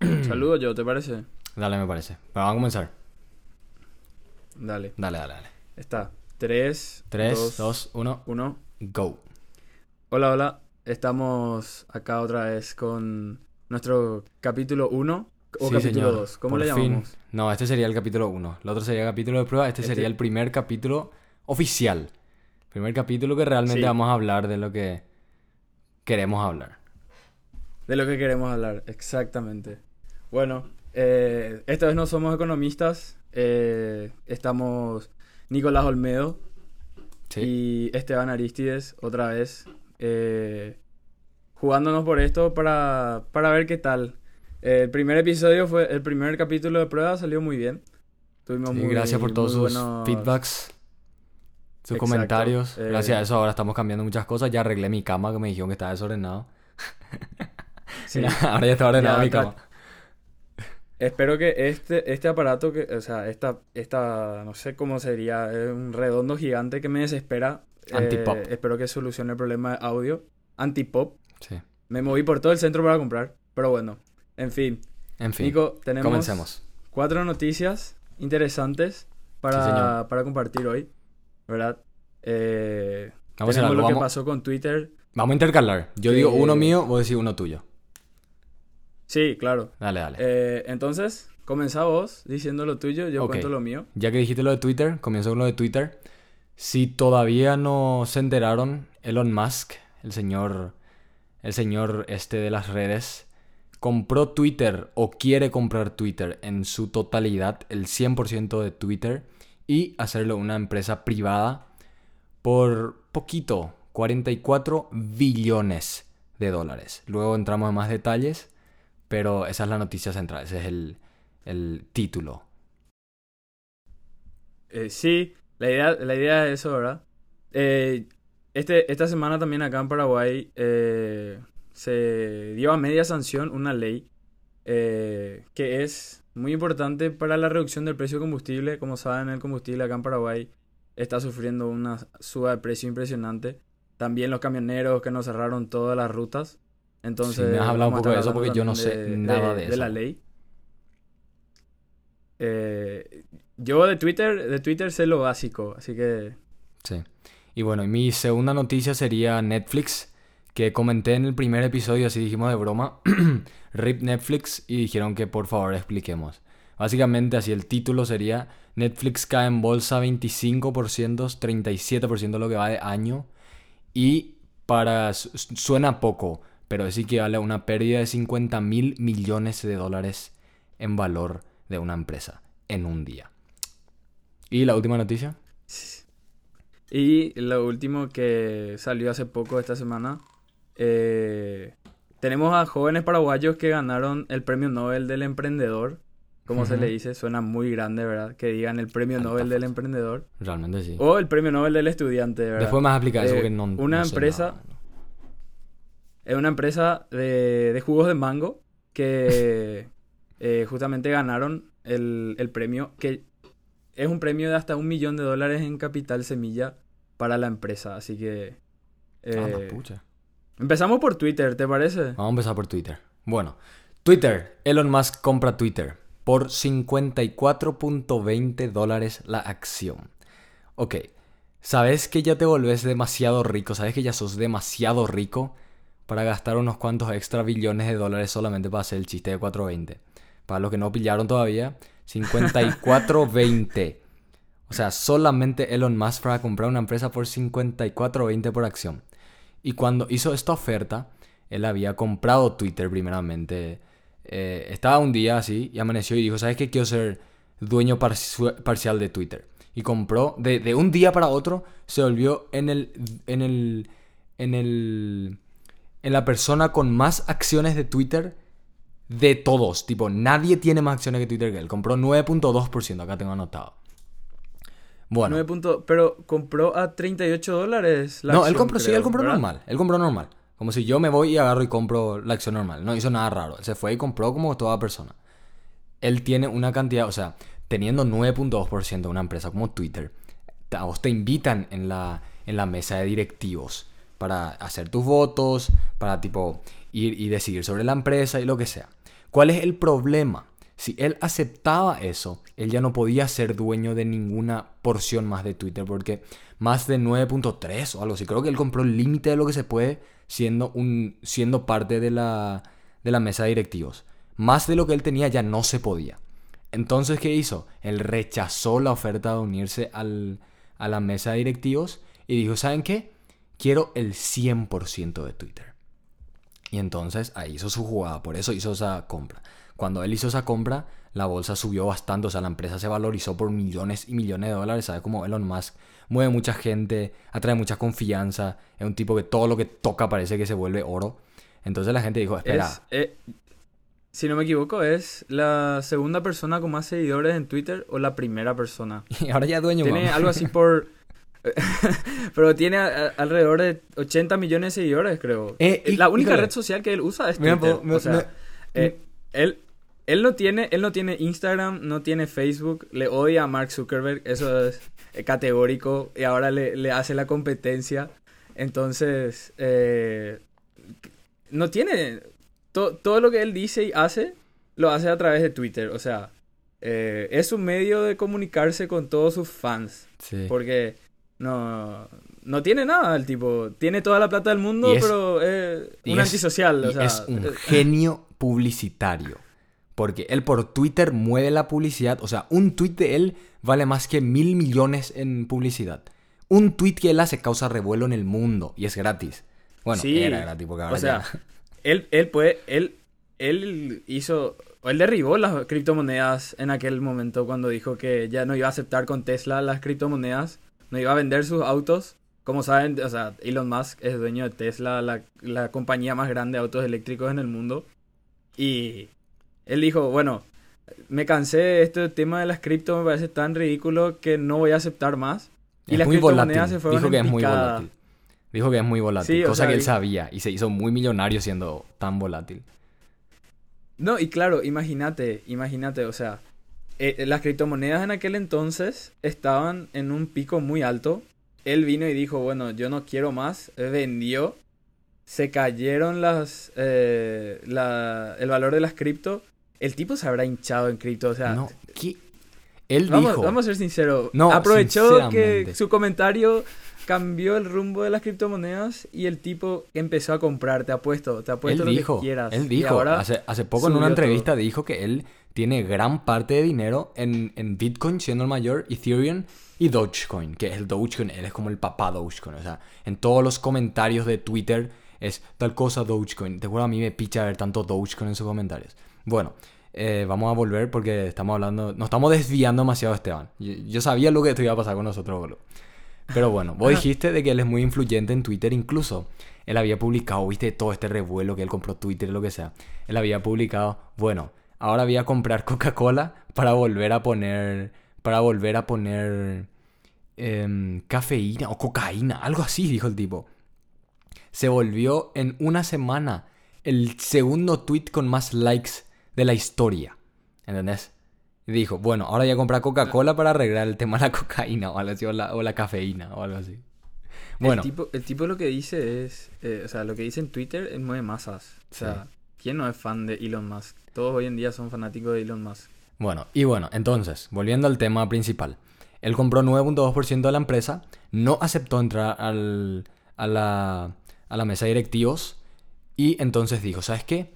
Saludo yo, ¿te parece? Dale, me parece. Pero vamos a comenzar. Dale. Dale, dale, dale. Está. 3, 3, 2, 1, 1. go. Hola, hola. Estamos acá otra vez con nuestro capítulo 1 o Sí, capítulo señor. 2. ¿Cómo Por le fin. llamamos? No, este sería el capítulo 1. El otro sería el capítulo de prueba. Este, Este- sería el primer capítulo oficial. Primer capítulo que realmente Sí. vamos a hablar de lo que queremos hablar. De lo que queremos hablar, exactamente. Bueno, eh, esta vez no somos economistas. eh, estamos Nicolás Olmedo Sí. y Esteban Aristides otra vez. eh, jugándonos por esto para, para ver qué tal. Eh, el primer episodio fue, el primer capítulo de prueba salió muy bien. Tuvimos Sí, muy, gracias por todos sus buenos- feedbacks, sus Exacto, comentarios. eh, Gracias a eso ahora estamos cambiando muchas cosas. Ya arreglé mi cama que me dijeron que estaba desordenado. Sí. ahora ya está ordenado Ya, mi cama. Espero que este, este aparato, que, o sea, esta, esta, no sé cómo sería, es un redondo gigante que me desespera. eh, Antipop. espero que solucione el problema de audio. Antipop. Sí. Me moví por todo el centro para comprar, pero bueno. En fin, En fin, Nico, tenemos comencemos. cuatro noticias interesantes para, Sí, para compartir hoy, ¿verdad? Eh, Vamos a tenemos lo que Vamos, pasó con Twitter. vamos a intercalar. Yo digo que- uno mío, vos decís uno tuyo. Sí, claro. Dale, dale. Eh, entonces, comenzá vos diciendo lo tuyo, yo cuento lo mío. Ya que dijiste lo de Twitter, comienzo con lo de Twitter. Si todavía no se enteraron, Elon Musk, el señor, el señor este de las redes, compró Twitter o quiere comprar Twitter en su totalidad, el 100% de Twitter, y hacerlo una empresa privada por poquito, 44 billones de dólares. Luego entramos en más detalles, pero esa es la noticia central, ese es el, el título. Eh, sí, la idea, la idea es eso, ¿verdad? Eh, este, esta semana también acá en Paraguay eh, se dio a media sanción una ley que es muy importante para la reducción del precio de combustible. Como saben, el combustible acá en Paraguay está sufriendo una suba de precio impresionante. También los camioneros que nos cerraron todas las rutas. Entonces, Sí, me has hablado un poco de eso porque yo no sé nada de de la eso. ley. Eh, yo de Twitter, de Twitter sé lo básico, así que Sí. Y bueno, mi segunda noticia sería Netflix, que comenté en el primer episodio, así dijimos de broma, RIP Netflix, y dijeron que por favor expliquemos. Básicamente así el título sería Netflix cae en bolsa 25%, 37% lo que va de año, y para, su- suena poco, pero sí que vale a una pérdida de 50 mil millones de dólares en valor de una empresa en un día. ¿Y la última noticia? Y lo último que salió hace poco esta semana, eh, tenemos a jóvenes paraguayos que ganaron el premio Nobel del Emprendedor. Como se le dice, suena muy grande, ¿verdad? Que digan el premio Alta Nobel del. Emprendedor. Realmente sí. O el premio Nobel del Estudiante, ¿verdad? Después más explicar eso Eh, porque no. una no empresa- nada, ¿no? Es una empresa de, de jugos de mango que eh, justamente ganaron el, el premio, que es un premio de hasta un millón de dólares en capital semilla para la empresa. Así que... Ah, eh, pucha. empezamos por Twitter, ¿te parece? Vamos a empezar por Twitter. Bueno, Twitter. Elon Musk compra Twitter por 54.20 dólares la acción. Ok, ¿sabes que ya te volvés demasiado rico? ¿Sabes que ya sos demasiado rico para gastar unos cuantos extra billones de dólares solamente para hacer el chiste de 420? Para los que no pillaron todavía, 54.20. O sea, solamente Elon Musk para comprar una empresa por 54.20 por acción. Y cuando hizo esta oferta, él había comprado Twitter primeramente. Eh, estaba un día así y amaneció y dijo, ¿sabes qué? Quiero ser dueño parci- parcial de Twitter. Y compró, de, de un día para otro, se volvió en el, en el, en el, en la persona con más acciones de Twitter de todos. Tipo, nadie tiene más acciones que Twitter que él. Compró 9.2%, acá tengo anotado. Bueno. Punto- pero compró a 38 dólares la no, él acción, compró, sí, él compró ¿verdad? normal. Él compró normal. Como si yo me voy y agarro y compro la acción normal. No hizo nada raro. Él se fue y compró como toda persona. Él tiene una cantidad, o sea, teniendo 9.2% de una empresa como Twitter, a vos te invitan en la, en la mesa de directivos para hacer tus votos, para tipo ir y decidir sobre la empresa y lo que sea. ¿Cuál es el problema? Si él aceptaba eso, él ya no podía ser dueño de ninguna porción más de Twitter, porque más de 9.3 o algo así, creo que él compró el límite de lo que se puede siendo, un, siendo parte de la, de la mesa de directivos. Más de lo que él tenía ya no se podía. Entonces, ¿qué hizo? Él rechazó la oferta de unirse al, a la mesa de directivos y dijo, ¿saben qué? Quiero el 100% de Twitter. Y entonces ahí hizo su jugada, por eso hizo esa compra. Cuando él hizo esa compra, la bolsa subió bastante, o sea, la empresa se valorizó por millones y millones de dólares, ¿sabes? Como Elon Musk mueve mucha gente, atrae mucha confianza, es un tipo que todo lo que toca parece que se vuelve oro. Entonces la gente dijo, espera. Eh, si no me equivoco, es la segunda persona con más seguidores en Twitter o la primera persona. Y ahora ya dueño. Tiene algo así por... Pero tiene alrededor de 80 millones de seguidores, creo. Eh, la única red social que él usa es Twitter. o sea, eh, él, él, no tiene, él no tiene Instagram, no tiene Facebook, le odia a Mark Zuckerberg, eso es eh, categórico, y ahora le, le hace la competencia. Entonces, no tiene... todo lo que él dice y hace, lo hace a través de Twitter. O sea, es un medio de comunicarse con todos sus fans. Sí. Porque no, no tiene nada el tipo. Tiene toda la plata del mundo, pero es un antisocial. es un genio publicitario. Porque él por Twitter mueve la publicidad. O sea, un tweet de él vale más que mil millones en publicidad. Un tweet que él hace causa revuelo en el mundo y es gratis. Bueno, era gratis porque ahora o sea, él, él puede, él, él hizo, él derribó las criptomonedas en aquel momento cuando dijo que ya no iba a aceptar con Tesla las criptomonedas no iba a vender sus autos. Como saben, o sea, Elon Musk es dueño de Tesla, la, compañía más grande de autos eléctricos en el mundo. Y él dijo, bueno, me cansé de este tema de las cripto, me parece tan ridículo que no voy a aceptar más. Y las criptomonedas se fueron Dijo que es muy volátil. Dijo que es muy volátil, cosa que él sabía y se hizo muy millonario siendo tan volátil. No, y claro, imagínate, imagínate, o sea, eh, las criptomonedas en aquel entonces estaban en un pico muy alto. Él vino y dijo, bueno, yo no quiero más. Vendió. Se cayeron las, eh, el valor de las cripto. El tipo se habrá hinchado en cripto. O sea, no, Él vamos, dijo... Vamos a ser sinceros. No, aprovechó que su comentario cambió el rumbo de las criptomonedas y el tipo empezó a comprar. Te apuesto, te apuesto lo que quieras. Él dijo, hace, hace poco en una entrevista dijo que él tiene gran parte de dinero en, en, Bitcoin, siendo el mayor, Ethereum y Dogecoin, que es el Dogecoin, él es como el papá Dogecoin. O sea, en todos los comentarios de Twitter es tal cosa Dogecoin. Te juro, a mí me picha ver tanto Dogecoin en sus comentarios. Bueno, eh, vamos a volver porque estamos hablando, nos estamos desviando demasiado, Esteban. Yo, sabía lo que esto iba a pasar con nosotros, boludo. Pero bueno, vos dijiste de que él es muy influyente en Twitter, incluso él había publicado, viste, todo este revuelo que él compró Twitter, lo que sea. Él había publicado, bueno, ahora voy a comprar Coca-Cola para volver a poner, para volver a poner em, cafeína o cocaína, algo así, dijo el tipo. Se volvió en una semana el segundo tweet con más likes de la historia. ¿Entendés? Dijo, bueno, ahora voy a comprar Coca-Cola para arreglar el tema de la cocaína o, así, o, la, cafeína o algo así. Bueno. El tipo, el tipo lo que dice es, eh, o sea, lo que dice en Twitter es mueve masas. O sea, ¿quién no es fan de Elon Musk? Todos hoy en día son fanáticos de Elon Musk. Bueno, y bueno, entonces, volviendo al tema principal. Él compró 9.2% de la empresa, no aceptó entrar al, a, la, a la mesa de directivos y entonces dijo, ¿sabes qué?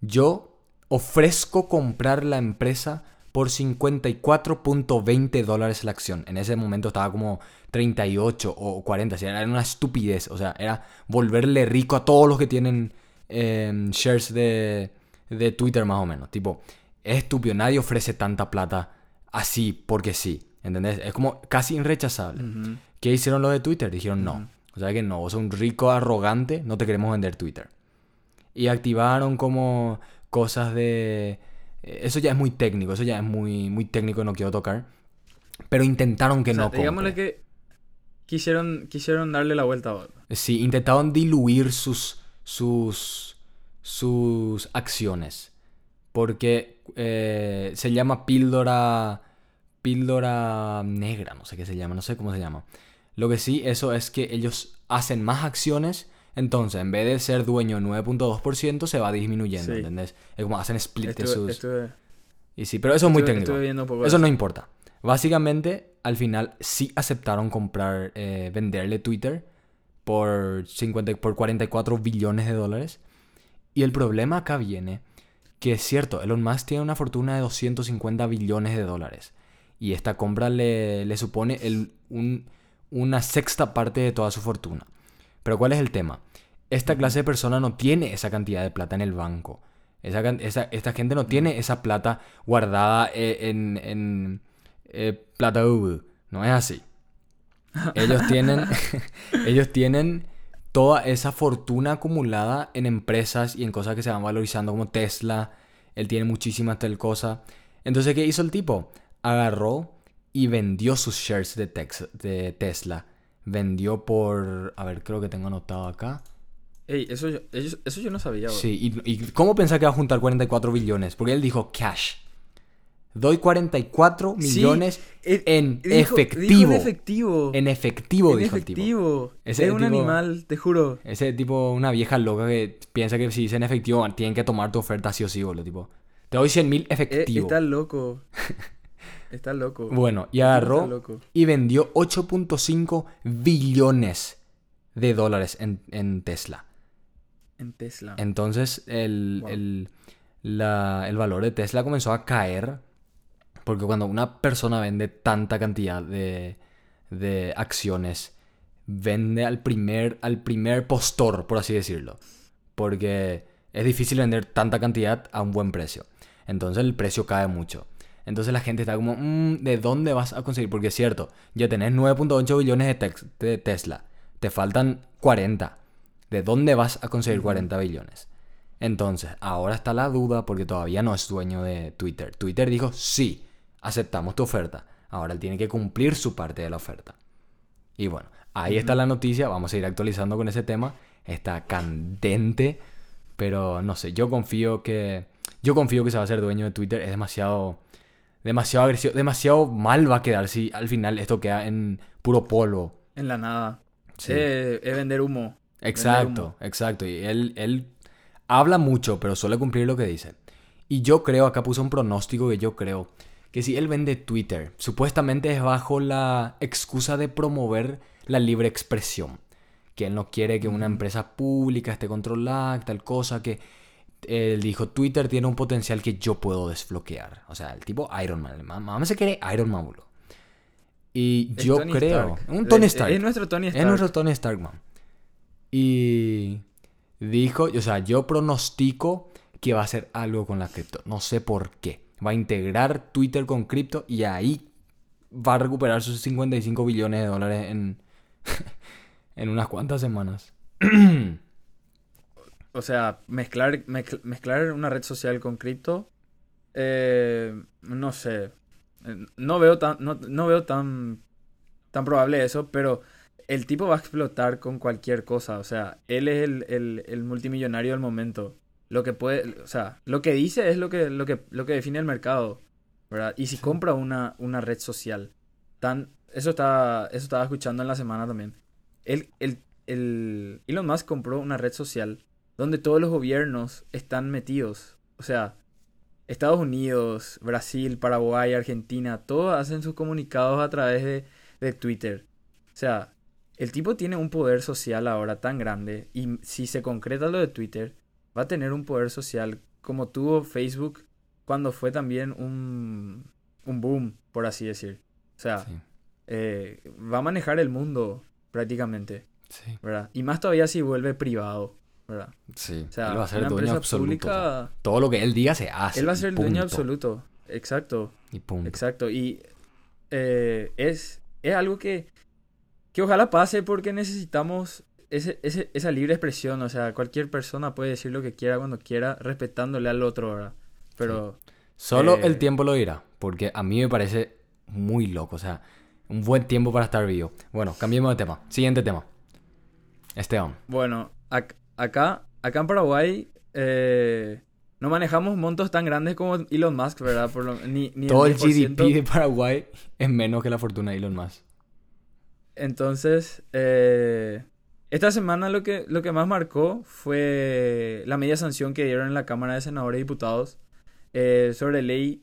Yo ofrezco comprar la empresa por 54.20 dólares la acción. En ese momento estaba como 38 o 40, o sea, era una estupidez. O sea, era volverle rico a todos los que tienen eh, shares de, de Twitter más o menos. Tipo, es estúpido, nadie ofrece tanta plata así porque sí. ¿Entendés? Es como casi irrechazable. ¿Qué hicieron los de Twitter? Dijeron no. O sea que no, vos sos un rico arrogante, no te queremos vender Twitter. Y activaron como cosas de... Eh, eso ya es muy técnico, eso ya es muy, muy técnico, no quiero tocar. Pero intentaron que no. Digámosle que quisieron, quisieron darle la vuelta a Sí, intentaron diluir sus, sus, sus acciones. Porque eh, se llama píldora. Píldora negra, no sé qué se llama, no sé cómo se llama. Lo que sí, eso es que ellos hacen más acciones, Entonces, en vez de ser dueño 9.2%, se va disminuyendo, Sí. ¿entendés? Es como hacen split de sus... estuve- Y sí, pero eso es muy técnico. Eso no importa. Básicamente, al final sí aceptaron comprar, eh, venderle Twitter por, 50, por 44 billones de dólares. Y el problema acá viene que es cierto, Elon Musk tiene una fortuna de 250 billones de dólares. Y esta compra le, le supone el- un- una sexta parte de toda su fortuna. Pero ¿cuál es el tema? Esta clase de persona no tiene esa cantidad de plata en el banco. Esa, esta gente no tiene esa plata guardada eh, en, en eh, plata V. No es así. Ellos tienen, ellos tienen toda esa fortuna acumulada en empresas y en cosas que se van valorizando como Tesla. Él tiene muchísimas tal cosa. Entonces, ¿qué hizo el tipo? Agarró y vendió sus shares de, Tex- de Tesla. Vendió por... A ver, creo que tengo anotado acá. Ey, eso, yo- eso yo no sabía. bro. Sí, y, y ¿cómo pensás que va a juntar 44 billones? Porque él dijo cash. Doy 44 Sí, millones eh, en dijo- dijo efectivo. en efectivo. En efectivo, En dijo el tipo. efectivo. Ese es un tipo- animal, te juro. Ese tipo, una vieja loca que piensa que si dice en efectivo, tienen que tomar tu oferta sí o sí, boludo. Tipo, te doy 100 mil Eh, efectivo. está loco. Está loco. Bueno, y agarró loco. y vendió 8.5 billones de dólares en, en Tesla. En Tesla. Entonces, el, Wow. el, la- el valor de Tesla comenzó a caer. Porque cuando una persona vende tanta cantidad de, de acciones, vende al primer, al primer postor, por así decirlo. Porque es difícil vender tanta cantidad a un buen precio. Entonces el precio cae mucho. Entonces la gente está como, "Mm, ¿de dónde vas a conseguir? Porque es cierto, ya tenés 9.8 billones de, de Tesla. Te faltan 40. ¿De dónde vas a conseguir 40 billones? Entonces, ahora está la duda porque todavía no es dueño de Twitter. Twitter dijo, sí, aceptamos tu oferta. Ahora él tiene que cumplir su parte de la oferta. Y bueno, ahí está la noticia. Vamos a ir actualizando con ese tema. Está candente. Pero no sé, yo confío que. Yo confío que se va a ser dueño de Twitter. Es demasiado. Demasiado agresivo. Demasiado mal va a quedar si al final esto queda en puro polvo. En la nada. Sí. Eh, es vender humo. Vender Exacto, humo. exacto. Y él, él habla mucho, pero suele cumplir lo que dice. Y yo creo, acá puso un pronóstico que yo creo que si él vende Twitter, supuestamente es bajo la excusa de promover la libre expresión. Que él no quiere que una empresa pública esté controlada, tal cosa, que él dijo, Twitter tiene un potencial que yo puedo desbloquear. O sea, el tipo Iron Man. Mamá se quiere Iron Man, boludo. Y yo Tony creo... Stark. Un Tony Stark. Es nuestro Tony Stark. Es nuestro Tony Stark, man. Y dijo, o sea, yo pronostico que va a hacer algo con la cripto. No sé por qué. Va a integrar Twitter con cripto y ahí va a recuperar sus 55 billones de dólares en, en unas cuantas semanas. O sea, mezclar, mezcl- mezclar una red social con cripto, eh, no sé. Eh, No veo tan, no, no veo tan, tan probable eso, pero el tipo va a explotar con cualquier cosa. O sea, él es el- el multimillonario del momento. Lo que puede, o sea, lo que dice es lo que, lo que, lo que define el mercado, ¿verdad? Y si compra una, una red social, tan, eso estaba, eso estaba escuchando en la semana también. El, el, el Elon Musk compró una red social donde todos los gobiernos están metidos. O sea, Estados Unidos, Brasil, Paraguay, Argentina, todos hacen sus comunicados a través de, de Twitter. O sea, el tipo tiene un poder social ahora tan grande y si se concreta lo de Twitter, va a tener un poder social como tuvo Facebook cuando fue también un, un boom, por así decir. O sea, Sí, eh, va a manejar el mundo prácticamente, sí, ¿verdad? Y más todavía si vuelve privado, ¿verdad? sí. O sea, él va a ser una dueño absoluto. o sea, pública, todo lo que él diga se hace. él va a ser el dueño absoluto. Exacto, Y punto. exacto. Y eh, es, es algo que, que ojalá pase porque necesitamos ese, ese- esa libre expresión. O sea, cualquier persona puede decir lo que quiera cuando quiera, respetándole al otro, ¿verdad? Pero Solo Eh, el tiempo lo dirá, porque a mí me parece muy loco, o sea, un buen tiempo para estar vivo. Bueno, cambiemos de tema. Siguiente tema. Esteban. bueno, ac- acá, acá en Paraguay eh, no manejamos montos tan grandes como Elon Musk, ¿verdad? Por lo- ni, ni Todo el 10%. GDP de Paraguay es menos que la fortuna de Elon Musk. Entonces, eh, esta semana lo que, lo que más marcó fue la media sanción que dieron en la Cámara de Senadores y Diputados eh, sobre, ley,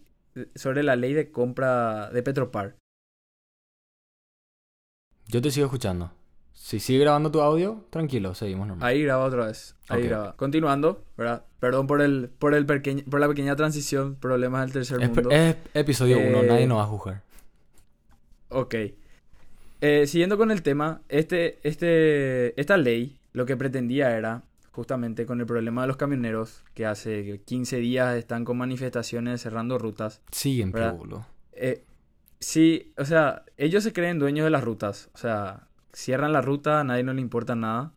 sobre la ley de compra de Petropar. Yo te sigo escuchando. Si sigue grabando tu audio, tranquilo, seguimos normal. Ahí graba otra vez. Ahí graba. Continuando, ¿verdad? Perdón por el, por el pequeño, por la pequeña transición, problemas del tercer Es, mundo. es episodio 1, Eh, nadie nos va a juzgar. Ok. Eh, siguiendo con el tema, este, este, esta ley lo que pretendía era, justamente con el problema de los camioneros, que hace 15 días están con manifestaciones cerrando rutas. Siguen, pero boludo. Eh, sí, o sea, ellos se creen dueños de las rutas. O sea, cierran la ruta, a nadie no le importa nada.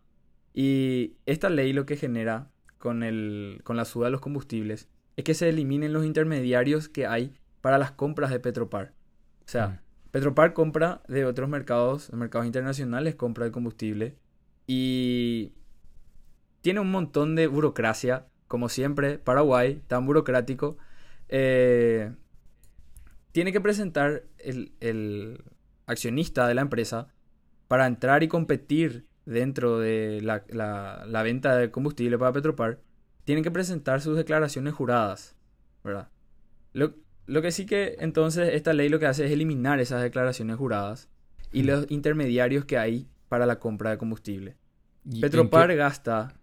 Y esta ley lo que genera con, el, con la suba de los combustibles es que se eliminen los intermediarios que hay para las compras de Petropar. O sea, Mm. Petropar compra de otros mercados, mercados internacionales, compra de combustible. Y tiene un montón de burocracia, como siempre, Paraguay, tan burocrático. Eh, tiene que presentar el, el accionista de la empresa para entrar y competir dentro de la, la- venta de combustible para Petropar. Tienen que presentar sus declaraciones juradas, ¿verdad? Lo que sí que entonces esta ley lo que hace es eliminar esas declaraciones juradas y Mm. los intermediarios que hay para la compra de combustible. ¿Y en Petropar gasta,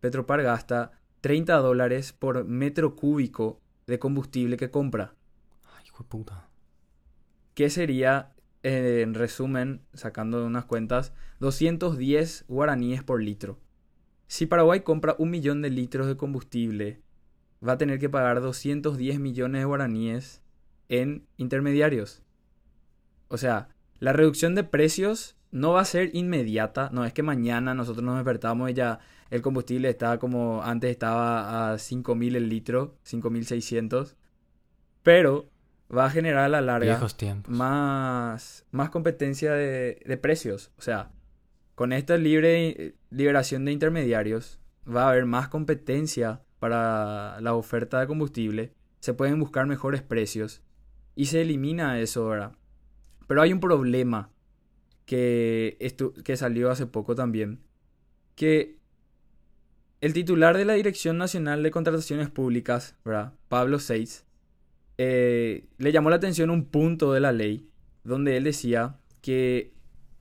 Petropar gasta 30 dólares por metro cúbico de combustible que compra. Ay, hijo de puta. Que sería, eh, en resumen, sacando unas cuentas, 210 guaraníes por litro. Si Paraguay compra un millón de litros de combustible, va a tener que pagar 210 millones de guaraníes en intermediarios. O sea, la reducción de precios no va a ser inmediata. No es que mañana nosotros nos despertamos y ya el combustible está como antes estaba a 5.000 el litro, 5.600. Pero va a generar a la larga más, más competencia de, de precios. O sea, con esta libre liberación de intermediarios va a haber más competencia para la oferta de combustible. Se pueden buscar mejores precios y se elimina eso ahora. Pero hay un problema que, estu- que salió hace poco también. Que el titular de la Dirección Nacional de Contrataciones Públicas, ¿verdad? Pablo Seitz, eh, le llamó la atención un punto de la ley donde él decía que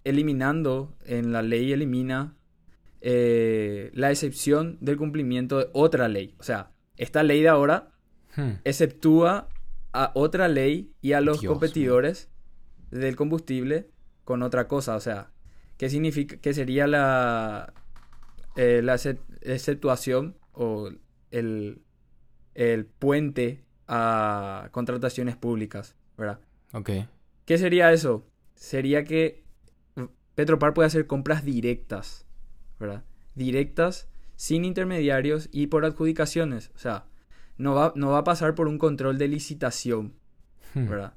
eliminando en la ley elimina eh, la excepción del cumplimiento de otra ley. O sea, esta ley de ahora Hmm. exceptúa a otra ley y a los Dios competidores del combustible con otra cosa. O sea, ¿qué significa? ¿Qué sería la, eh, la excep- exceptuación o el, el puente a contrataciones públicas, ¿verdad? Ok. ¿Qué sería eso? Sería que Petropar puede hacer compras directas, ¿verdad? Directas, sin intermediarios y por adjudicaciones. O sea, no va, no va a pasar por un control de licitación, Hmm. ¿verdad?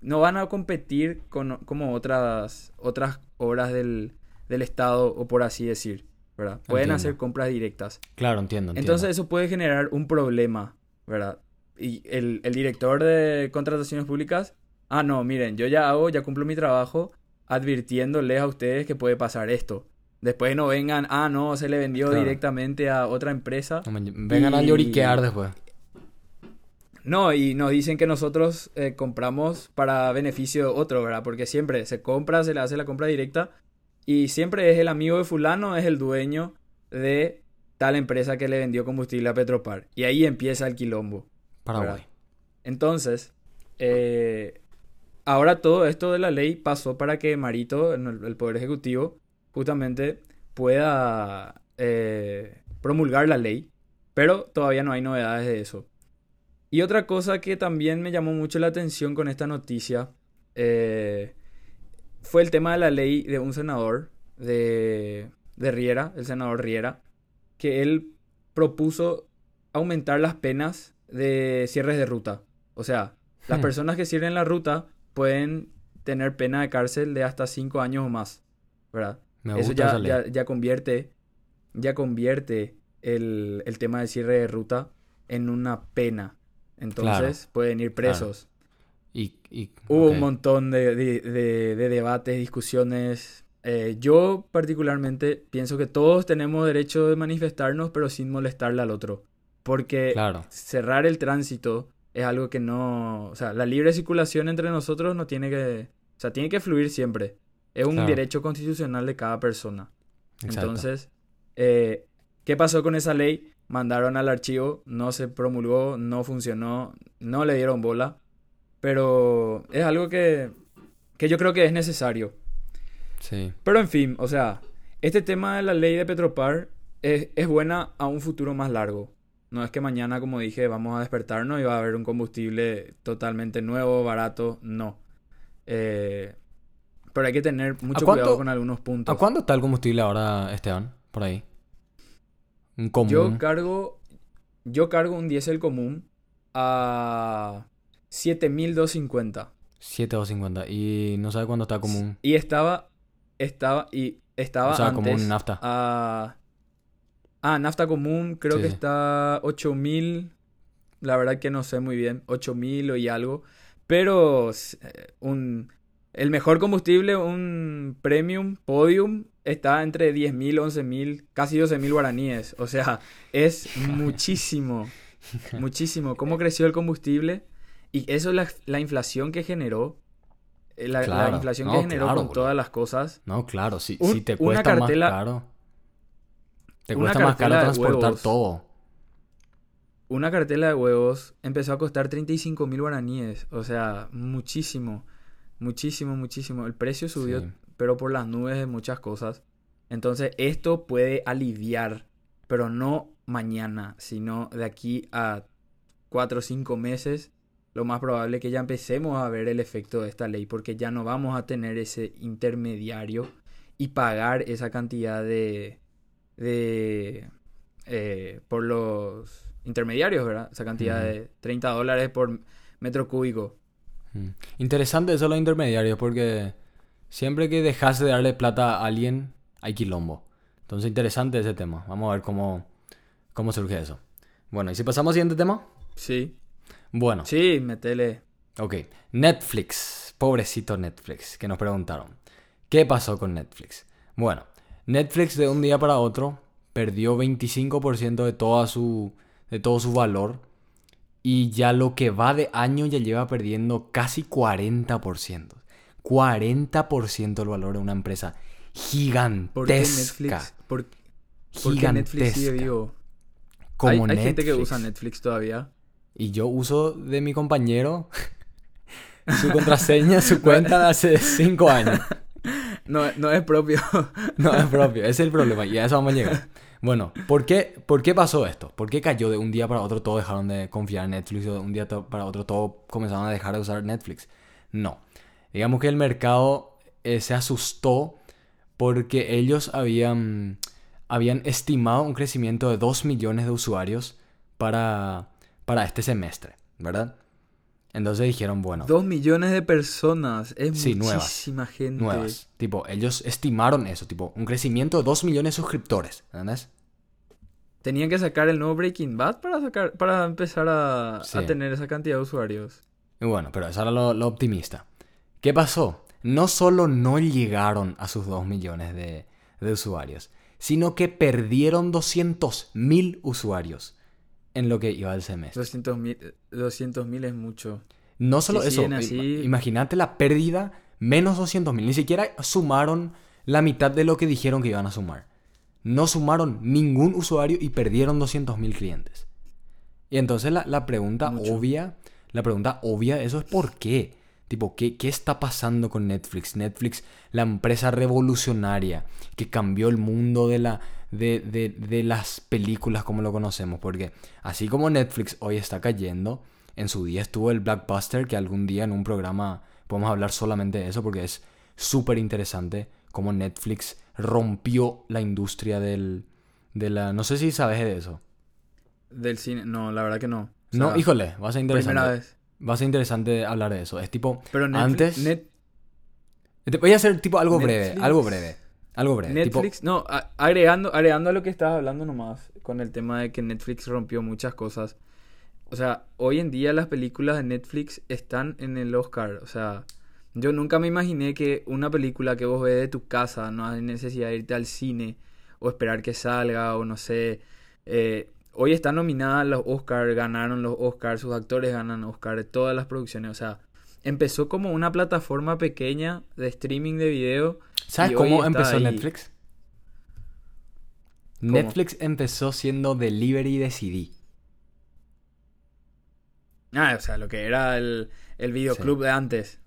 No van a competir con como otras, otras obras del, del Estado, o por así decir, ¿verdad? Pueden Entiendo. hacer compras directas. Claro, entiendo, entiendo. Entonces eso puede generar un problema, ¿verdad? Y el, el director de contrataciones públicas, ah, no, miren, yo ya hago, ya cumplo mi trabajo advirtiéndoles a ustedes que puede pasar esto. Después no vengan, ah, no, se le vendió Claro. directamente a otra empresa. No vengan a lloriquear después. No, y nos dicen que nosotros eh, compramos para beneficio de otro, ¿verdad? Porque siempre se compra, se le hace la compra directa y siempre es el amigo de fulano, es el dueño de tal empresa que le vendió combustible a Petropar. Y ahí empieza el quilombo. Paraguay. Entonces, eh, ahora todo esto de la ley pasó para que Marito, el Poder Ejecutivo, justamente pueda eh, promulgar la ley, pero todavía no hay novedades de eso. Y otra cosa que también me llamó mucho la atención con esta noticia eh, fue el tema de la ley de un senador de, de Riera, el senador Riera, que él propuso aumentar las penas de cierres de ruta. O sea, las Hmm. personas que cierren la ruta pueden tener pena de cárcel de hasta 5 años o más, ¿verdad? Me Eso gusta ya, esa ya, ya convierte, ya convierte el, el tema del cierre de ruta en una pena. Entonces pueden ir claro. presos. Y, y- Hubo un montón de, de- de- de debates, discusiones, eh, yo particularmente pienso que todos tenemos derecho de manifestarnos, pero sin molestarle al otro. Porque Claro. cerrar el tránsito es algo que no... O sea, la libre circulación entre nosotros no tiene que... O sea, tiene que fluir siempre. Es un Claro. derecho constitucional de cada persona. Exacto. Entonces, eh, ¿qué pasó con esa ley? Mandaron al archivo, no se promulgó, no funcionó, no le dieron bola. Pero es algo que, que yo creo que es necesario. Sí. Pero en fin, o sea, este tema de la ley de Petropar es, es buena a un futuro más largo. No es que mañana, como dije, vamos a despertarnos y va a haber un combustible totalmente nuevo, barato. No. Eh, pero hay que tener mucho cuánto- cuidado con algunos puntos. ¿A cuánto está el combustible ahora, Esteban? Por ahí. Un común. Yo cargo, yo cargo un diésel común a 7250. 7,250. Y no sabe cuándo está común. Y estaba, estaba, y estaba O sea, antes común nafta. a... Ah, nafta común, creo Sí, que sí. está 8000. La verdad que no sé muy bien, 8000 o y algo. Pero eh, un, el mejor combustible, un premium, podium, está entre 10.000, 11.000, casi 12.000 guaraníes. O sea, es muchísimo, muchísimo. ¿Cómo creció el combustible? Y eso es la, la inflación que generó. La, inflación No, que generó claro, con todas las cosas. No, claro. Si, Un- si te cuesta cartela- más caro. Te cuesta más caro transportar huevos. todo. Una cartela de huevos empezó a costar 35 mil guaraníes. O sea, muchísimo. Muchísimo, muchísimo. El precio subió, Sí. pero por las nubes de muchas cosas. Entonces, esto puede aliviar, pero no mañana, sino de aquí a 4 o 5 meses. Lo más probable es que ya empecemos a ver el efecto de esta ley, porque ya no vamos a tener ese intermediario y pagar esa cantidad de. de. eh, por los intermediarios, ¿verdad? Esa cantidad de 30 dólares por metro cúbico. Mm. Interesante eso los intermediarios porque siempre que dejas de darle plata a alguien hay quilombo. Entonces interesante ese tema. Vamos a ver cómo, cómo surge eso. Bueno, ¿y si pasamos al siguiente tema? Sí. Bueno, Sí, metele. ok. Netflix. Pobrecito Netflix, que nos preguntaron. ¿Qué pasó con Netflix? Bueno, Netflix de un día para otro perdió 25% de, toda su, de todo su valor y ya lo que va de año ya lleva perdiendo casi 40%. 40% del valor de una empresa gigantesca. ¿Por qué Netflix? ¿Por, por qué Netflix sigue gigantesca, vivo? Como hay, hay gente que usa Netflix todavía. Y yo uso de mi compañero su contraseña, su cuenta de hace 5 años. No, no es propio. No es propio, ese es el problema y a eso vamos a llegar. Bueno, ¿por qué, ¿por qué pasó esto? ¿Por qué cayó de un día para otro todos dejaron de confiar en Netflix o de un día para otro todos comenzaron a dejar de usar Netflix? No. Digamos que el mercado eh, se asustó porque ellos habían, habían estimado un crecimiento de 2 millones de usuarios para, para este semestre, ¿verdad? Entonces dijeron, bueno, Dos millones de personas. Es Sí, nuevas. muchísima gente. nuevas. Tipo, ellos estimaron eso, tipo, un crecimiento de 2 millones de suscriptores, ¿entendés? Tenían que sacar el nuevo Breaking Bad para sacar, para empezar a, Sí. a tener esa cantidad de usuarios. Y bueno, pero eso era lo, lo optimista. ¿Qué pasó? No solo no llegaron a sus 2 millones de, de usuarios, sino que perdieron 200 mil usuarios en lo que iba el semestre. 200 mil 200 mil es mucho. No solo si eso, así- imagínate la pérdida, menos 200 mil. Ni siquiera sumaron la mitad de lo que dijeron que iban a sumar. No sumaron ningún usuario y perdieron 200 mil clientes. Y entonces la, la pregunta Mucho. obvia, la pregunta obvia, eso es ¿por qué? Tipo, ¿qué, ¿qué está pasando con Netflix? Netflix, la empresa revolucionaria que cambió el mundo de, la, de, de- de las películas como lo conocemos. Porque así como Netflix hoy está cayendo, en su día estuvo el Blackbuster, que algún día en un programa podemos hablar solamente de eso porque es súper interesante cómo Netflix rompió la industria del, de la... No sé si sabes de eso. Del cine. No, la verdad que no. O no, híjole, va a ser interesante. Primera vez. Va a ser interesante hablar de eso. Es tipo, Pero Netflix, antes... Net- voy a hacer tipo algo breve, algo breve. Algo breve. tipo- Netflix, no, a- agregando, agregando a lo que estabas hablando nomás, con el tema de que Netflix rompió muchas cosas. O sea, hoy en día las películas de Netflix están en el Oscar. O sea, Yo nunca me imaginé que una película que vos ves de tu casa, no hay necesidad de irte al cine o esperar que salga o no sé. eh, hoy está nominada a los Oscars, ganaron los Oscars, sus actores ganan Oscar, todas las producciones. O sea, empezó como una plataforma pequeña de streaming de video. ¿Sabes cómo empezó ahí. Netflix? ¿Cómo? Netflix empezó siendo delivery de CD. Ah, o sea, lo que era el, el videoclub de antes.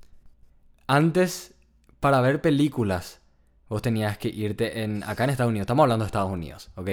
Antes, para ver películas, vos tenías que irte en... Acá en Estados Unidos, estamos hablando de Estados Unidos, ¿ok?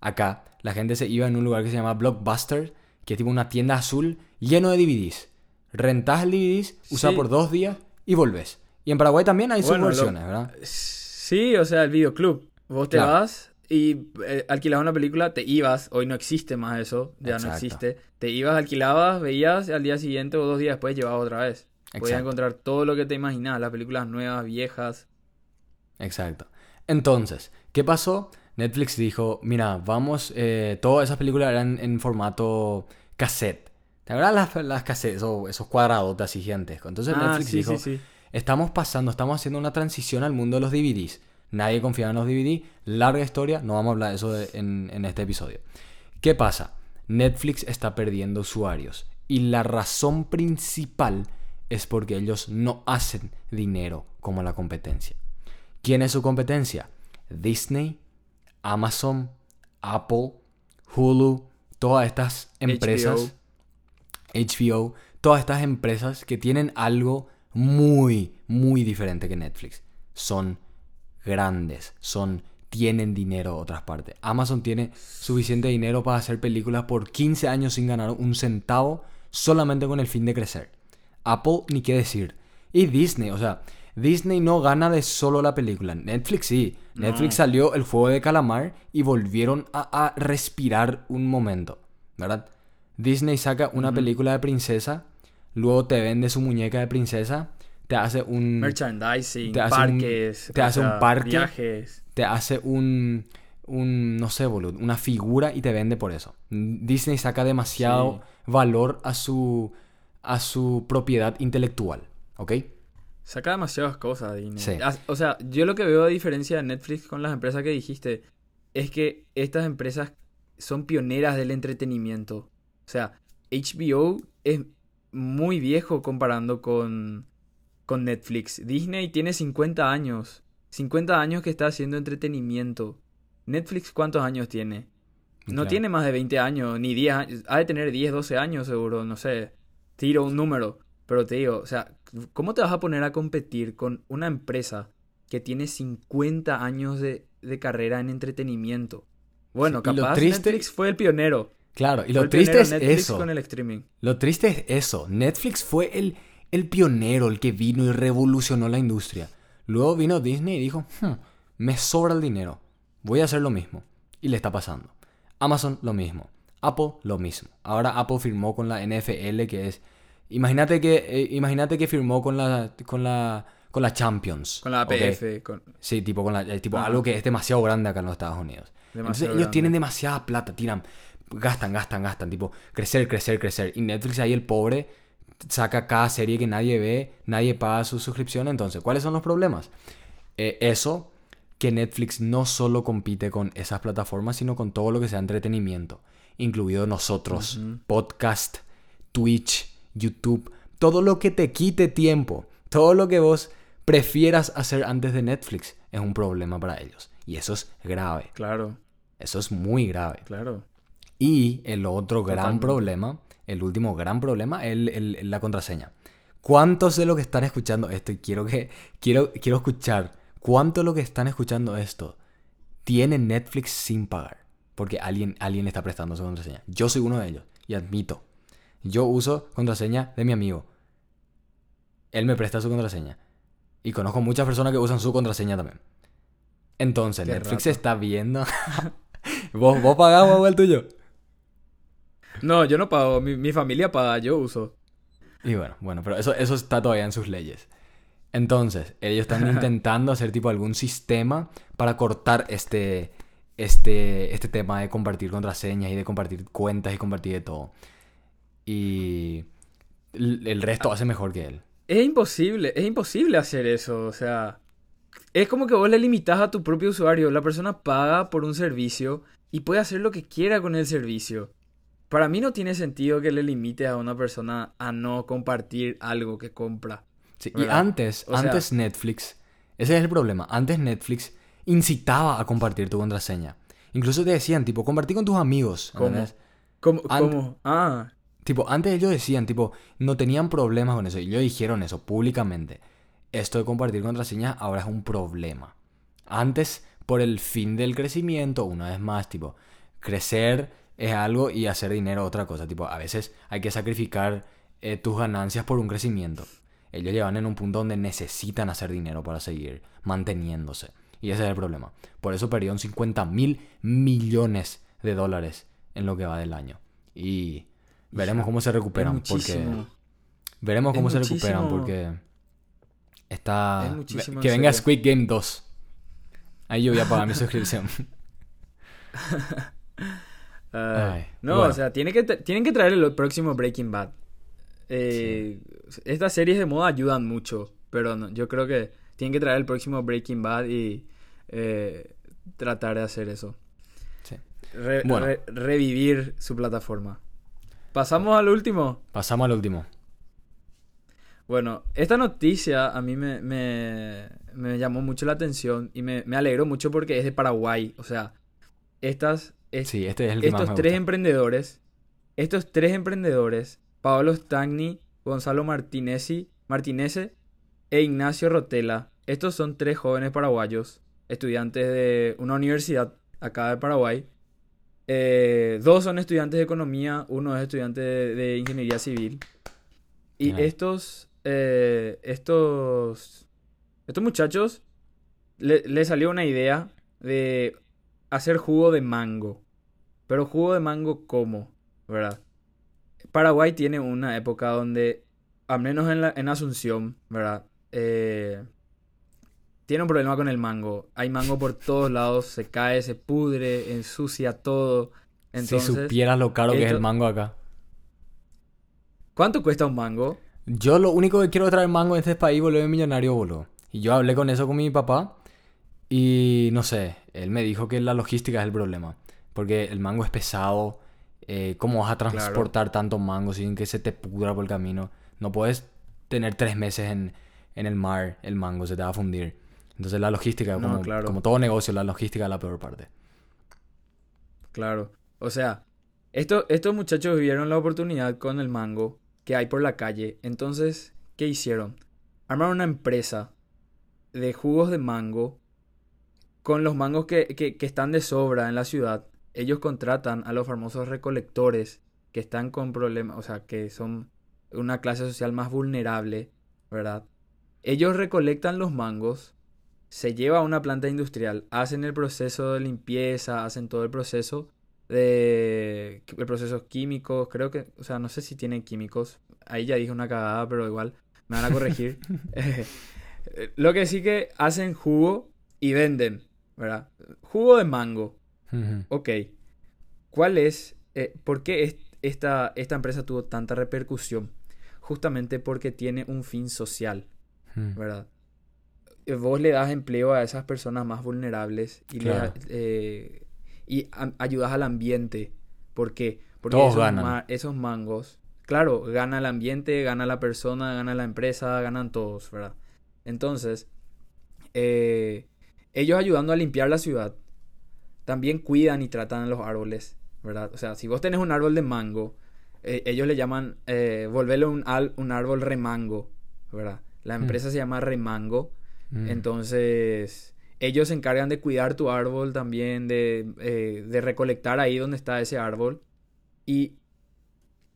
Acá, la gente se iba en un lugar que se llama Blockbuster, que es tipo una tienda azul lleno de DVDs. Rentás el DVDs, usás Sí. por dos días y volvés. Y en Paraguay también hay Bueno, lo- ¿verdad? Sí, o sea, el videoclub. Vos te Claro. vas y eh, alquilabas una película, te ibas. Hoy no existe más eso, ya no existe. Te ibas, alquilabas, veías, y al día siguiente o dos días después llevabas otra vez. Podías Exacto. encontrar todo lo que te imaginas, las películas nuevas, viejas. Exacto. Entonces, ¿qué pasó? Netflix dijo, mira, vamos, eh, todas esas películas eran en formato cassette. ¿Te acuerdas las, las cassettes, esos, esos cuadrados así gigantescos? Entonces ah, Netflix sí, dijo, sí, sí. estamos pasando, estamos haciendo una transición al mundo de los DVDs. Nadie confiaba en los DVD. Larga historia, no vamos a hablar de eso de- en, en este episodio. ¿Qué pasa? Netflix está perdiendo usuarios. Y la razón principal es porque ellos no hacen dinero como la competencia. ¿Quién es su competencia? Disney, Amazon, Apple, Hulu, todas estas empresas. HBO, todas estas empresas que tienen algo muy, muy diferente que Netflix. Son grandes, son tienen dinero de otras partes. Amazon tiene suficiente dinero para hacer películas por 15 años sin ganar un centavo solamente con el fin de crecer. Apple ni qué decir. Y Disney, o sea, Disney no gana de solo la película. Netflix sí. Netflix salió el juego de calamar y volvieron a, a respirar un momento, ¿verdad? Disney saca una película de princesa, luego te vende su muñeca de princesa, te hace un Merchandising, te hace un- parques. te o hace un parque. Viajes. te hace un, un no sé, boludo, una figura y te vende por eso. Disney saca demasiado valor a su a su propiedad intelectual, ¿ok? Saca demasiadas cosas Disney. Sí. O sea, yo lo que veo a diferencia de Netflix con las empresas que dijiste es que estas empresas son pioneras del entretenimiento. O sea, HBO es muy viejo comparando con, con Netflix. Disney tiene 50 años. 50 años que está haciendo entretenimiento. Netflix, ¿cuántos años tiene? No Claro. tiene más de 20 años, ni 10 años. Ha de tener 10, 12 años seguro, no sé. Tiro un número. Pero te digo, o sea, ¿cómo te vas a poner a competir con una empresa que tiene 50 años de, de carrera en entretenimiento? Bueno, Sí, y lo capaz triste- Netflix fue el pionero. Claro, y lo triste es Netflix eso. con el streaming. Lo triste es eso. Netflix fue el, el pionero, el que vino y revolucionó la industria. Luego vino Disney y dijo, "Hmm, me sobra el dinero, voy a hacer lo mismo. Y le está pasando. Amazon lo mismo. Apple lo mismo. Ahora Apple firmó con la NFL que es... Imagínate que, eh, imagínate que firmó con la, con la, con la Champions. Con la. APF. Con... Sí, tipo, con la, eh, tipo Ajá. algo que es demasiado grande acá en los Estados Unidos. Entonces ellos grande. tienen demasiada plata, tiran, gastan, gastan, gastan, tipo, crecer, crecer, crecer. Y Netflix ahí el pobre saca cada serie que nadie ve, nadie paga su suscripción. Entonces, ¿cuáles son los problemas? Eh, eso, que Netflix no solo compite con esas plataformas, sino con todo lo que sea entretenimiento, incluido nosotros, podcast, Twitch, YouTube, todo lo que te quite tiempo, todo lo que vos prefieras hacer antes de Netflix es un problema para ellos. Y eso es grave. Claro, Eso es muy grave. claro. Y el otro gran problema, el último gran problema, es la contraseña. ¿Cuántos de los que están escuchando esto, y quiero, que, quiero, quiero escuchar, cuántos de los que están escuchando esto tienen Netflix sin pagar? Porque alguien, alguien está prestando su contraseña. Yo soy uno de ellos, y admito. Yo uso contraseña de mi amigo. Él me presta su contraseña. Y conozco muchas personas que usan su contraseña también. Entonces, Qué Netflix rato. está viendo. ¿Vos, vos pagás, o el tuyo? No, yo no pago. Mi, mi familia paga, yo uso. Y bueno, bueno, pero eso, eso está todavía en sus leyes. Entonces, ellos están intentando hacer tipo algún sistema para cortar este, este, este tema de compartir contraseñas y de compartir cuentas y compartir de todo. Y el resto hace mejor que él. es imposible, es imposible hacer eso, o sea, es como que vos le limitas a tu propio usuario, la persona paga por un servicio y puede hacer lo que quiera con el servicio. Para mí no tiene sentido que le limite a una persona a no compartir algo que compra. Sí, y antes, antes Netflix, ese es el problema, antes Netflix incitaba a compartir tu contraseña. Incluso te decían, tipo, compartí con tus amigos. ¿Cómo? ¿Cómo? ¿Cómo? Ah. Tipo, antes ellos decían, tipo, no tenían problemas con eso. Y ellos dijeron eso públicamente. Esto de compartir contraseñas ahora es un problema. Antes, por el fin del crecimiento, una vez más, tipo, crecer es algo y hacer dinero otra cosa. Tipo, a veces hay que sacrificar eh, tus ganancias por un crecimiento. Ellos llevan en un punto donde necesitan hacer dinero para seguir manteniéndose. Y ese es el problema. Por eso perdieron 50 mil millones de dólares en lo que va del año. Y veremos cómo se recuperan. Porque. Veremos cómo se recuperan porque. Está. que venga Squid Game 2. Ahí yo voy a pagar mi suscripción. no, o sea, tiene que tienen que traer el próximo Breaking Bad. Eh, Estas series de moda ayudan mucho, pero yo creo que tienen que traer el próximo Breaking Bad y eh, tratar de hacer eso. Sí. revivir su plataforma. ¿Pasamos al último? Pasamos al último. Bueno, esta noticia a mí me, me, llamó mucho la atención y me, me, alegró mucho porque es de Paraguay. O sea, estas, sí, este es el estos tres emprendedores, estos tres emprendedores, Pablo Stagni, Gonzalo Martinezzi, Martinez e Ignacio Rotela. Estos son tres jóvenes paraguayos, estudiantes de una universidad acá de Paraguay. Eh, dos son estudiantes de economía, uno es estudiante de, ingeniería civil. Y estos, eh, estos, estos muchachos le, salió una idea de hacer jugo de mango. Pero jugo de mango, ¿cómo? ¿Verdad? Paraguay tiene una época donde, al menos en, la, en Asunción, ¿verdad? Eh, tiene un problema con el mango. Hay mango por todos lados, se cae, se pudre, ensucia todo. si supieras lo caro que es el mango acá. ¿Cuánto cuesta un mango? Yo lo único que quiero traer mango en este país, boludo, es millonario, boludo. Y yo hablé con eso con mi papá. Y no sé, él me dijo que la logística es el problema. Porque el mango es pesado. Eh, ¿Cómo vas a transportar tanto mango sin que se te pudra por el camino? No puedes tener tres meses en, en el mar el mango, se te va a fundir. Entonces la logística, como, como todo negocio, la logística es la peor parte. Claro. O sea, esto, estos muchachos vivieron la oportunidad con el mango que hay por la calle. Entonces, ¿qué hicieron? Armaron una empresa de jugos de mango con los mangos que, que, que están de sobra en la ciudad. Ellos contratan a los famosos recolectores que están con problemas, o sea, que son una clase social más vulnerable, ¿verdad? Ellos recolectan los mangos, se lleva a una planta industrial, hacen el proceso de limpieza, hacen todo el proceso de, procesos químicos, creo que, o sea, no sé si tienen químicos, ahí ya dije una cagada, pero igual me van a corregir. Lo que sí que hacen jugo y venden, ¿verdad? Jugo de mango. Ok. ¿Cuál es, eh, por qué esta, esta empresa tuvo tanta repercusión? Justamente porque tiene un fin social. Hmm. ¿verdad? Eh, vos le das empleo a esas personas más vulnerables y, eh, y ayudas al ambiente. ¿Por qué? Porque esos, mangos, claro, gana el ambiente, gana la persona, gana la empresa, ganan todos, ¿verdad? Entonces, eh, ellos ayudando a limpiar la ciudad, también cuidan y tratan los árboles, ¿verdad? O sea, si vos tenés un árbol de mango, ellos le llaman eh, volverle un, un árbol remango, ¿verdad? La mm. empresa se llama Remango. Mm. Entonces, ellos se encargan de cuidar tu árbol también, de, eh, de recolectar ahí donde está ese árbol. Y,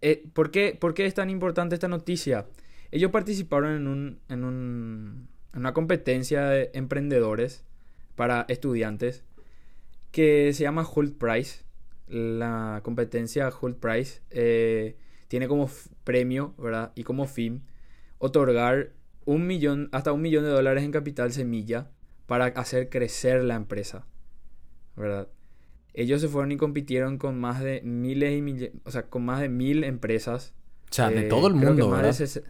eh, ¿por, qué, ¿por, qué, es tan importante esta noticia? Ellos participaron en, un, en, un, una competencia de emprendedores para estudiantes que se llama Hult Prize. La competencia Hult Prize eh, tiene como premio, ¿verdad? Y como fin otorgar un millón, hasta un millón de dólares en capital semilla para hacer crecer la empresa. ¿Verdad? Ellos se fueron y compitieron con más de miles y miles, o sea, con más de mil empresas. O sea, de todo el mundo, de,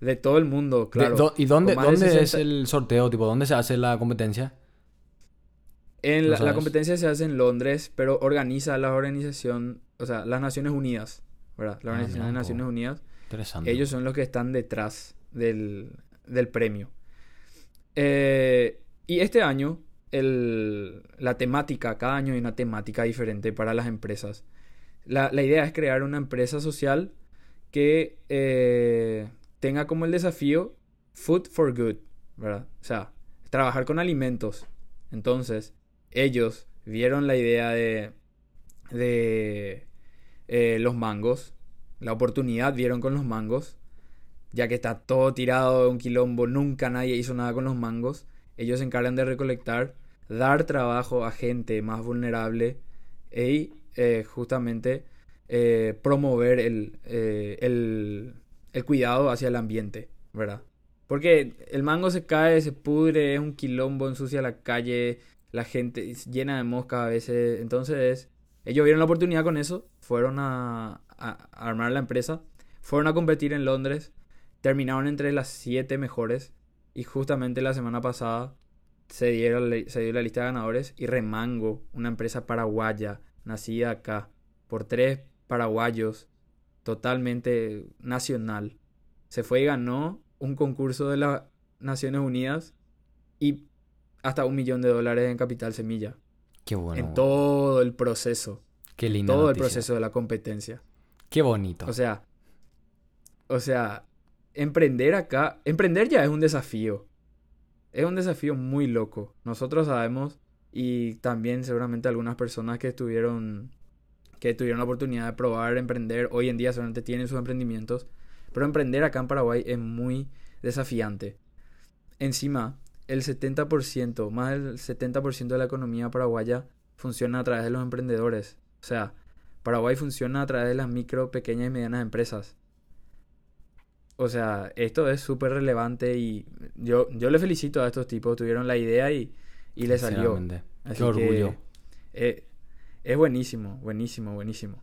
De todo el mundo, claro. do- ¿Y dónde, dónde es 60 el sorteo? Tipo, ¿dónde se hace la competencia? En ¿No la, la competencia se hace en Londres, pero organiza la organización, o sea, las Naciones Unidas, ¿verdad? La Ah, Organización mira de Naciones. Unidas. Interesante. Ellos son los que están detrás del, del premio. Eh, y este año, la temática, cada año hay una temática diferente para las empresas. La, idea es crear una empresa social que eh, tenga como el desafío Food for Good, ¿verdad? O sea, trabajar con alimentos. Entonces, ellos vieron la idea de, de eh, los mangos, la oportunidad vieron con los mangos, ya que está todo tirado, un quilombo, nunca nadie hizo nada con los mangos. Ellos se encargan de recolectar, dar trabajo a gente más vulnerable y eh, justamente eh, promover el, eh, el, el cuidado hacia el ambiente, ¿verdad? Porque el mango se cae, se pudre, es un quilombo, ensucia la calle, la gente llena de moscas a veces. Entonces, ellos vieron la oportunidad con eso, fueron a- a armar la empresa, fueron a competir en Londres, terminaron entre las siete mejores y justamente la semana pasada se, dieron, se dio la lista de ganadores y Remango, una empresa paraguaya, nacida acá, por tres paraguayos, totalmente nacional, se fue y ganó un concurso de las Naciones Unidas y hasta un millón de dólares en capital semilla. Qué bueno. en todo el proceso, Qué lindo. todo el proceso de la competencia. Qué bonito. O sea, o sea, emprender acá, emprender ya es un desafío. Es un desafío muy loco. Nosotros sabemos y también seguramente algunas personas que estuvieron que tuvieron la oportunidad de probar emprender, hoy en día solamente tienen sus emprendimientos, pero emprender acá en Paraguay es muy desafiante. Encima, el 70%, más del 70% de la economía paraguaya funciona a través de los emprendedores. O sea, Paraguay funciona a través de las micro, pequeñas y medianas empresas. O sea, esto es súper relevante y yo, yo le felicito a estos tipos. Tuvieron la idea y, y le salió. Así Qué orgullo. que, eh, es buenísimo, buenísimo, buenísimo.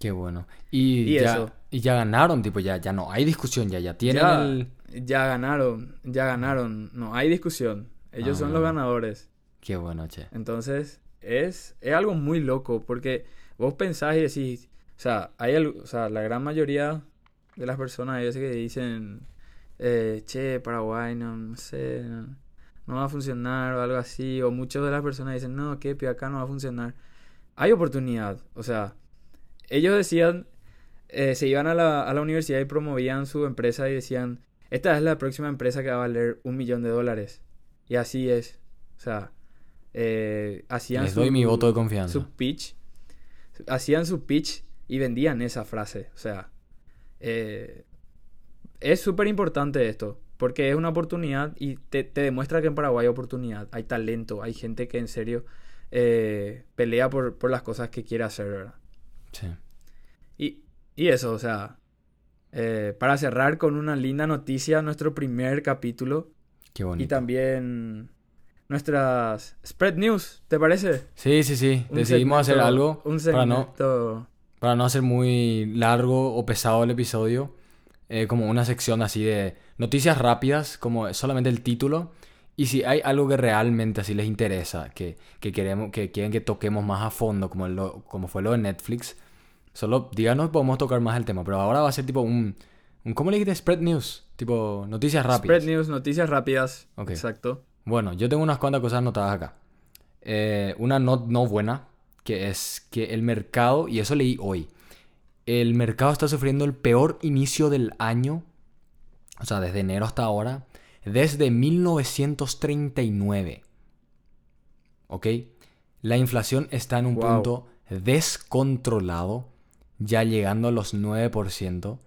Qué bueno. Y, Y ya, eso. y ya ganaron, tipo, ya, ya no hay discusión, ya, ya tienen Ya, el... ya ganaron, ya ganaron. No hay discusión. Ellos Ah, son los ganadores. Qué bueno, che. Entonces, es, es algo muy loco porque vos pensás y decís, o sea, hay algo, o sea, la gran mayoría de las personas hay veces que dicen, eh, che, Paraguay, no, no sé, no, no va a funcionar o algo así, o muchas de las personas dicen, no, que acá no va a funcionar. Hay oportunidad, o sea, ellos decían, eh, se iban a la, a la universidad y promovían su empresa y decían, esta es la próxima empresa que va a valer un millón de dólares. Y así es. O sea, eh, hacían Les doy mi voto de confianza. su pitch. Hacían su pitch y vendían esa frase. O sea, eh, es súper importante esto. Porque es una oportunidad y te, te demuestra que en Paraguay hay oportunidad, hay talento, hay gente que en serio eh, pelea por, por las cosas que quiere hacer, ¿verdad? Sí. Y, y eso, o sea, eh, para cerrar con una linda noticia, nuestro primer capítulo Qué bonito. y también nuestras spread news, ¿te parece? Sí, sí, sí. Un Decidimos hacer algo un para no, segmento- para no hacer muy largo o pesado el episodio. eh, como una sección así de noticias rápidas, como solamente el título. Y si hay algo que realmente así les interesa, que, que queremos, que quieren que toquemos más a fondo, como, lo, como fue lo de Netflix, solo díganos, podemos tocar más el tema. Pero ahora va a ser tipo un, un ¿cómo le dijiste? Spread news, tipo noticias rápidas. Spread news, noticias rápidas. Ok. Exacto. Bueno, yo tengo unas cuantas cosas anotadas acá. Eh, una no, no buena, que es que el mercado, y eso leí hoy, el mercado está sufriendo el peor inicio del año, o sea, desde enero hasta ahora, desde 1939. ¿Ok? La inflación está en un Wow. punto descontrolado, ya llegando a los 9%.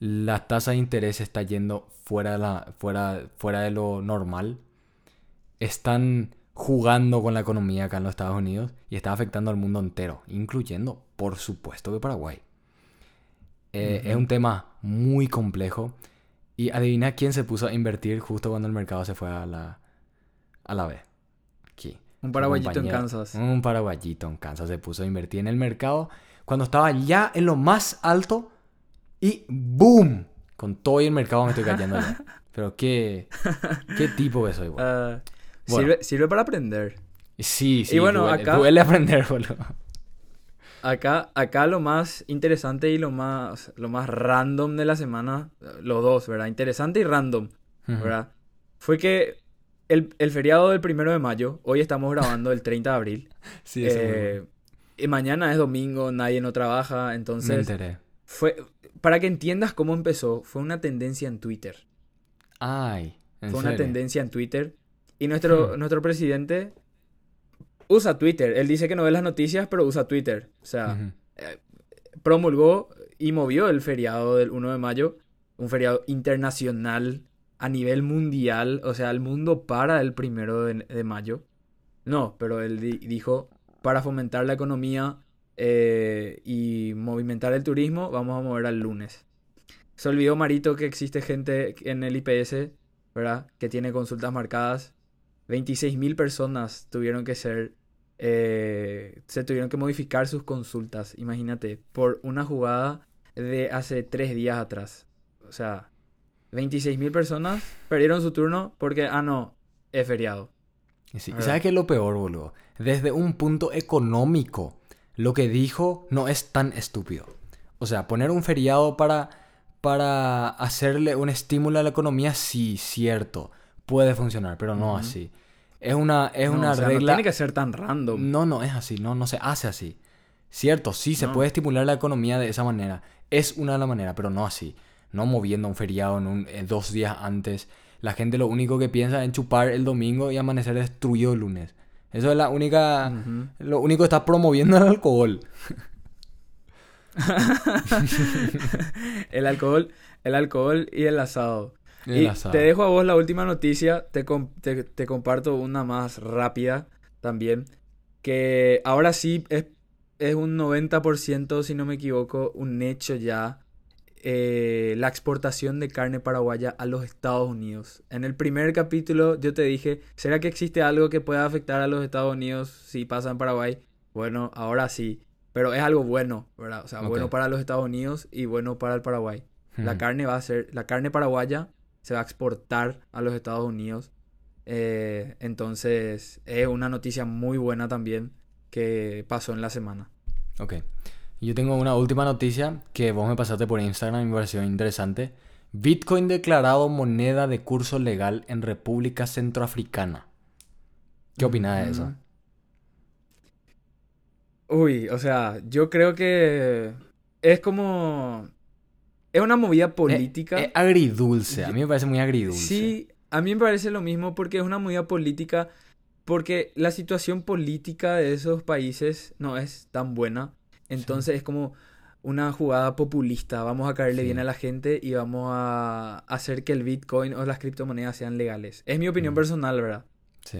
La tasa de interés está yendo fuera de, la, fuera, fuera de lo normal. Están jugando con la economía acá en los Estados Unidos y está afectando al mundo entero, incluyendo, por supuesto, que Paraguay. Eh, Es un tema muy complejo. Y adivina quién se puso a invertir justo cuando el mercado se fue a la, a la B. Aquí. Un paraguayito en Kansas. Un paraguayito en Kansas se puso a invertir en el mercado cuando estaba ya en lo más alto y ¡boom! Con todo y el mercado me estoy cayendo. Pero qué, qué tipo que soy. Ah, Bueno. sirve, sirve para aprender. Sí, sí. y bueno, duele, acá- duele aprender, boludo. Acá, acá lo más interesante y lo más, lo más random de la semana, los dos, ¿verdad? Interesante y random. ¿verdad? Fue que el, el feriado del primero de mayo, hoy estamos grabando el 30 de abril, Sí, eso eh, y mañana es domingo, nadie no trabaja, me entonces enteré. fue, para que entiendas cómo empezó, fue una tendencia en Twitter. Ay, en Fue una tendencia en Twitter. Y nuestro, Hmm. nuestro presidente usa Twitter. Él dice que no ve las noticias, pero usa Twitter. O sea, Ujú. promulgó y movió el feriado del 1 de mayo, un feriado internacional a nivel mundial, o sea, el mundo para el primero de, de mayo. No, pero él di- dijo, para fomentar la economía eh, y movimentar el turismo, vamos a mover al lunes. Se olvidó Marito que existe gente en el IPS, ¿verdad? Que tiene consultas marcadas. 26.000 personas tuvieron que ser eh, se tuvieron que modificar sus consultas, imagínate, por una jugada de hace tres días atrás. O sea, 26.000 personas perdieron su turno porque, ah, no, es feriado. Y sí, ¿y ¿verdad? ¿Sabes qué es lo peor, boludo? Desde un punto económico, lo que dijo no es tan estúpido. O sea, poner un feriado para, para hacerle un estímulo a la economía, sí, cierto. Puede funcionar, pero no así. Es una, es No, una o sea, no regla. tiene que ser tan random. No, no es así, no, no se hace así. Cierto, sí se puede estimular la economía de esa manera. Es una de las maneras, pero no así. No moviendo un feriado en un, en dos días antes. La gente lo único que piensa es chupar el domingo y amanecer destruido el lunes. Eso es la única... Lo único que está promoviendo el alcohol. el alcohol, el alcohol y el asado. El y te dejo a vos la última noticia, te, te- te comparto una más rápida también, que ahora sí es, es un 90%, si no me equivoco, un hecho ya, eh, la exportación de carne paraguaya a los Estados Unidos. En el primer capítulo yo te dije, ¿será que existe algo que pueda afectar a los Estados Unidos si pasa en Paraguay? Bueno, ahora sí, pero es algo bueno, ¿verdad? O sea, bueno para los Estados Unidos y bueno para el Paraguay. La carne va a ser, la carne paraguaya se va a exportar a los Estados Unidos. Eh, entonces, es una noticia muy buena también que pasó en la semana. Ok. Yo tengo una última noticia que vos me pasaste por Instagram y me pareció interesante. Bitcoin declarado moneda de curso legal en República Centroafricana. ¿Qué opinas de eso? Uy, o sea, yo creo que es como... Es una movida política. Es agridulce. A mí me parece muy agridulce. Sí, a mí me parece lo mismo porque es una movida política, porque la situación política de esos países no es tan buena. Entonces es como una jugada populista. Vamos a caerle Sí. bien a la gente y vamos a hacer que el Bitcoin o las criptomonedas sean legales. Es mi opinión Mm. personal, ¿verdad? Sí.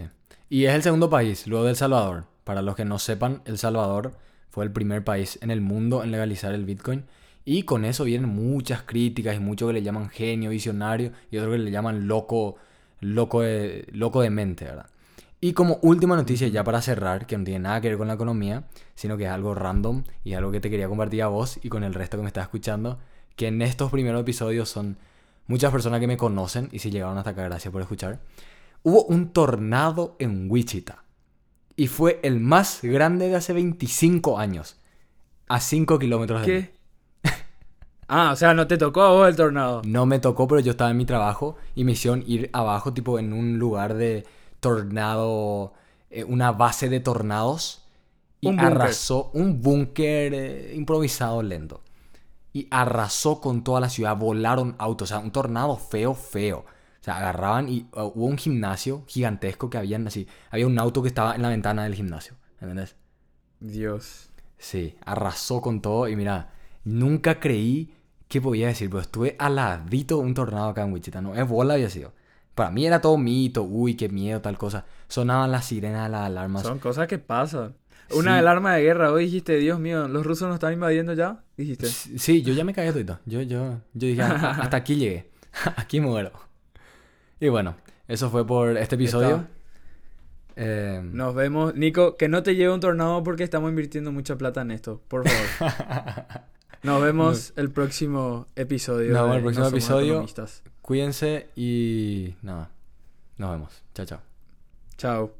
Y es el segundo país, luego de El Salvador. Para los que no sepan, El Salvador fue el primer país en el mundo en legalizar el Bitcoin. Y con eso vienen muchas críticas y muchos que le llaman genio, visionario y otros que le llaman loco, loco de, loco de mente, ¿verdad? Y como última noticia, ya para cerrar, que no tiene nada que ver con la economía, sino que es algo random y algo que te quería compartir a vos y con el resto que me está escuchando, que en estos primeros episodios son muchas personas que me conocen y si llegaron hasta acá, gracias por escuchar. Hubo un tornado en Wichita y fue el más grande de hace 25 años, a 5 kilómetros de. ¿Qué? Ah, o sea, no te tocó a vos el tornado. No me tocó, pero yo estaba en mi trabajo y me hicieron ir abajo, tipo en un lugar de tornado, eh, una base de tornados. Y Un arrasó un búnker eh, improvisado lento. Y arrasó con toda la ciudad, volaron autos, o sea, un tornado feo, feo. O sea, agarraban y uh, hubo un gimnasio gigantesco que habían así. Había un auto que estaba en la ventana del gimnasio, ¿entendés? Dios. Sí, arrasó con todo y mira, nunca creí que podía decir, pero estuve aladito de un tornado acá en Wichita, no es bola había sido. Para mí era todo mito, uy, qué miedo, tal cosa. Sonaban las sirenas de las alarmas. Son cosas que pasan. Una Sí. alarma de guerra. Hoy dijiste, Dios mío, ¿los rusos nos están invadiendo ya? Dijiste. Sí, yo ya me caí todito. Yo, yo, yo dije, "Ah, hasta aquí llegué. aquí muero. Y bueno, eso fue por este episodio. Eh, Nos vemos. Nico, que no te lleve un tornado porque estamos invirtiendo mucha plata en esto. Por favor. Nos vemos el próximo episodio. Nos vemos el próximo No episodio. Cuídense y nada. Nos vemos. Chao, chao. Chao.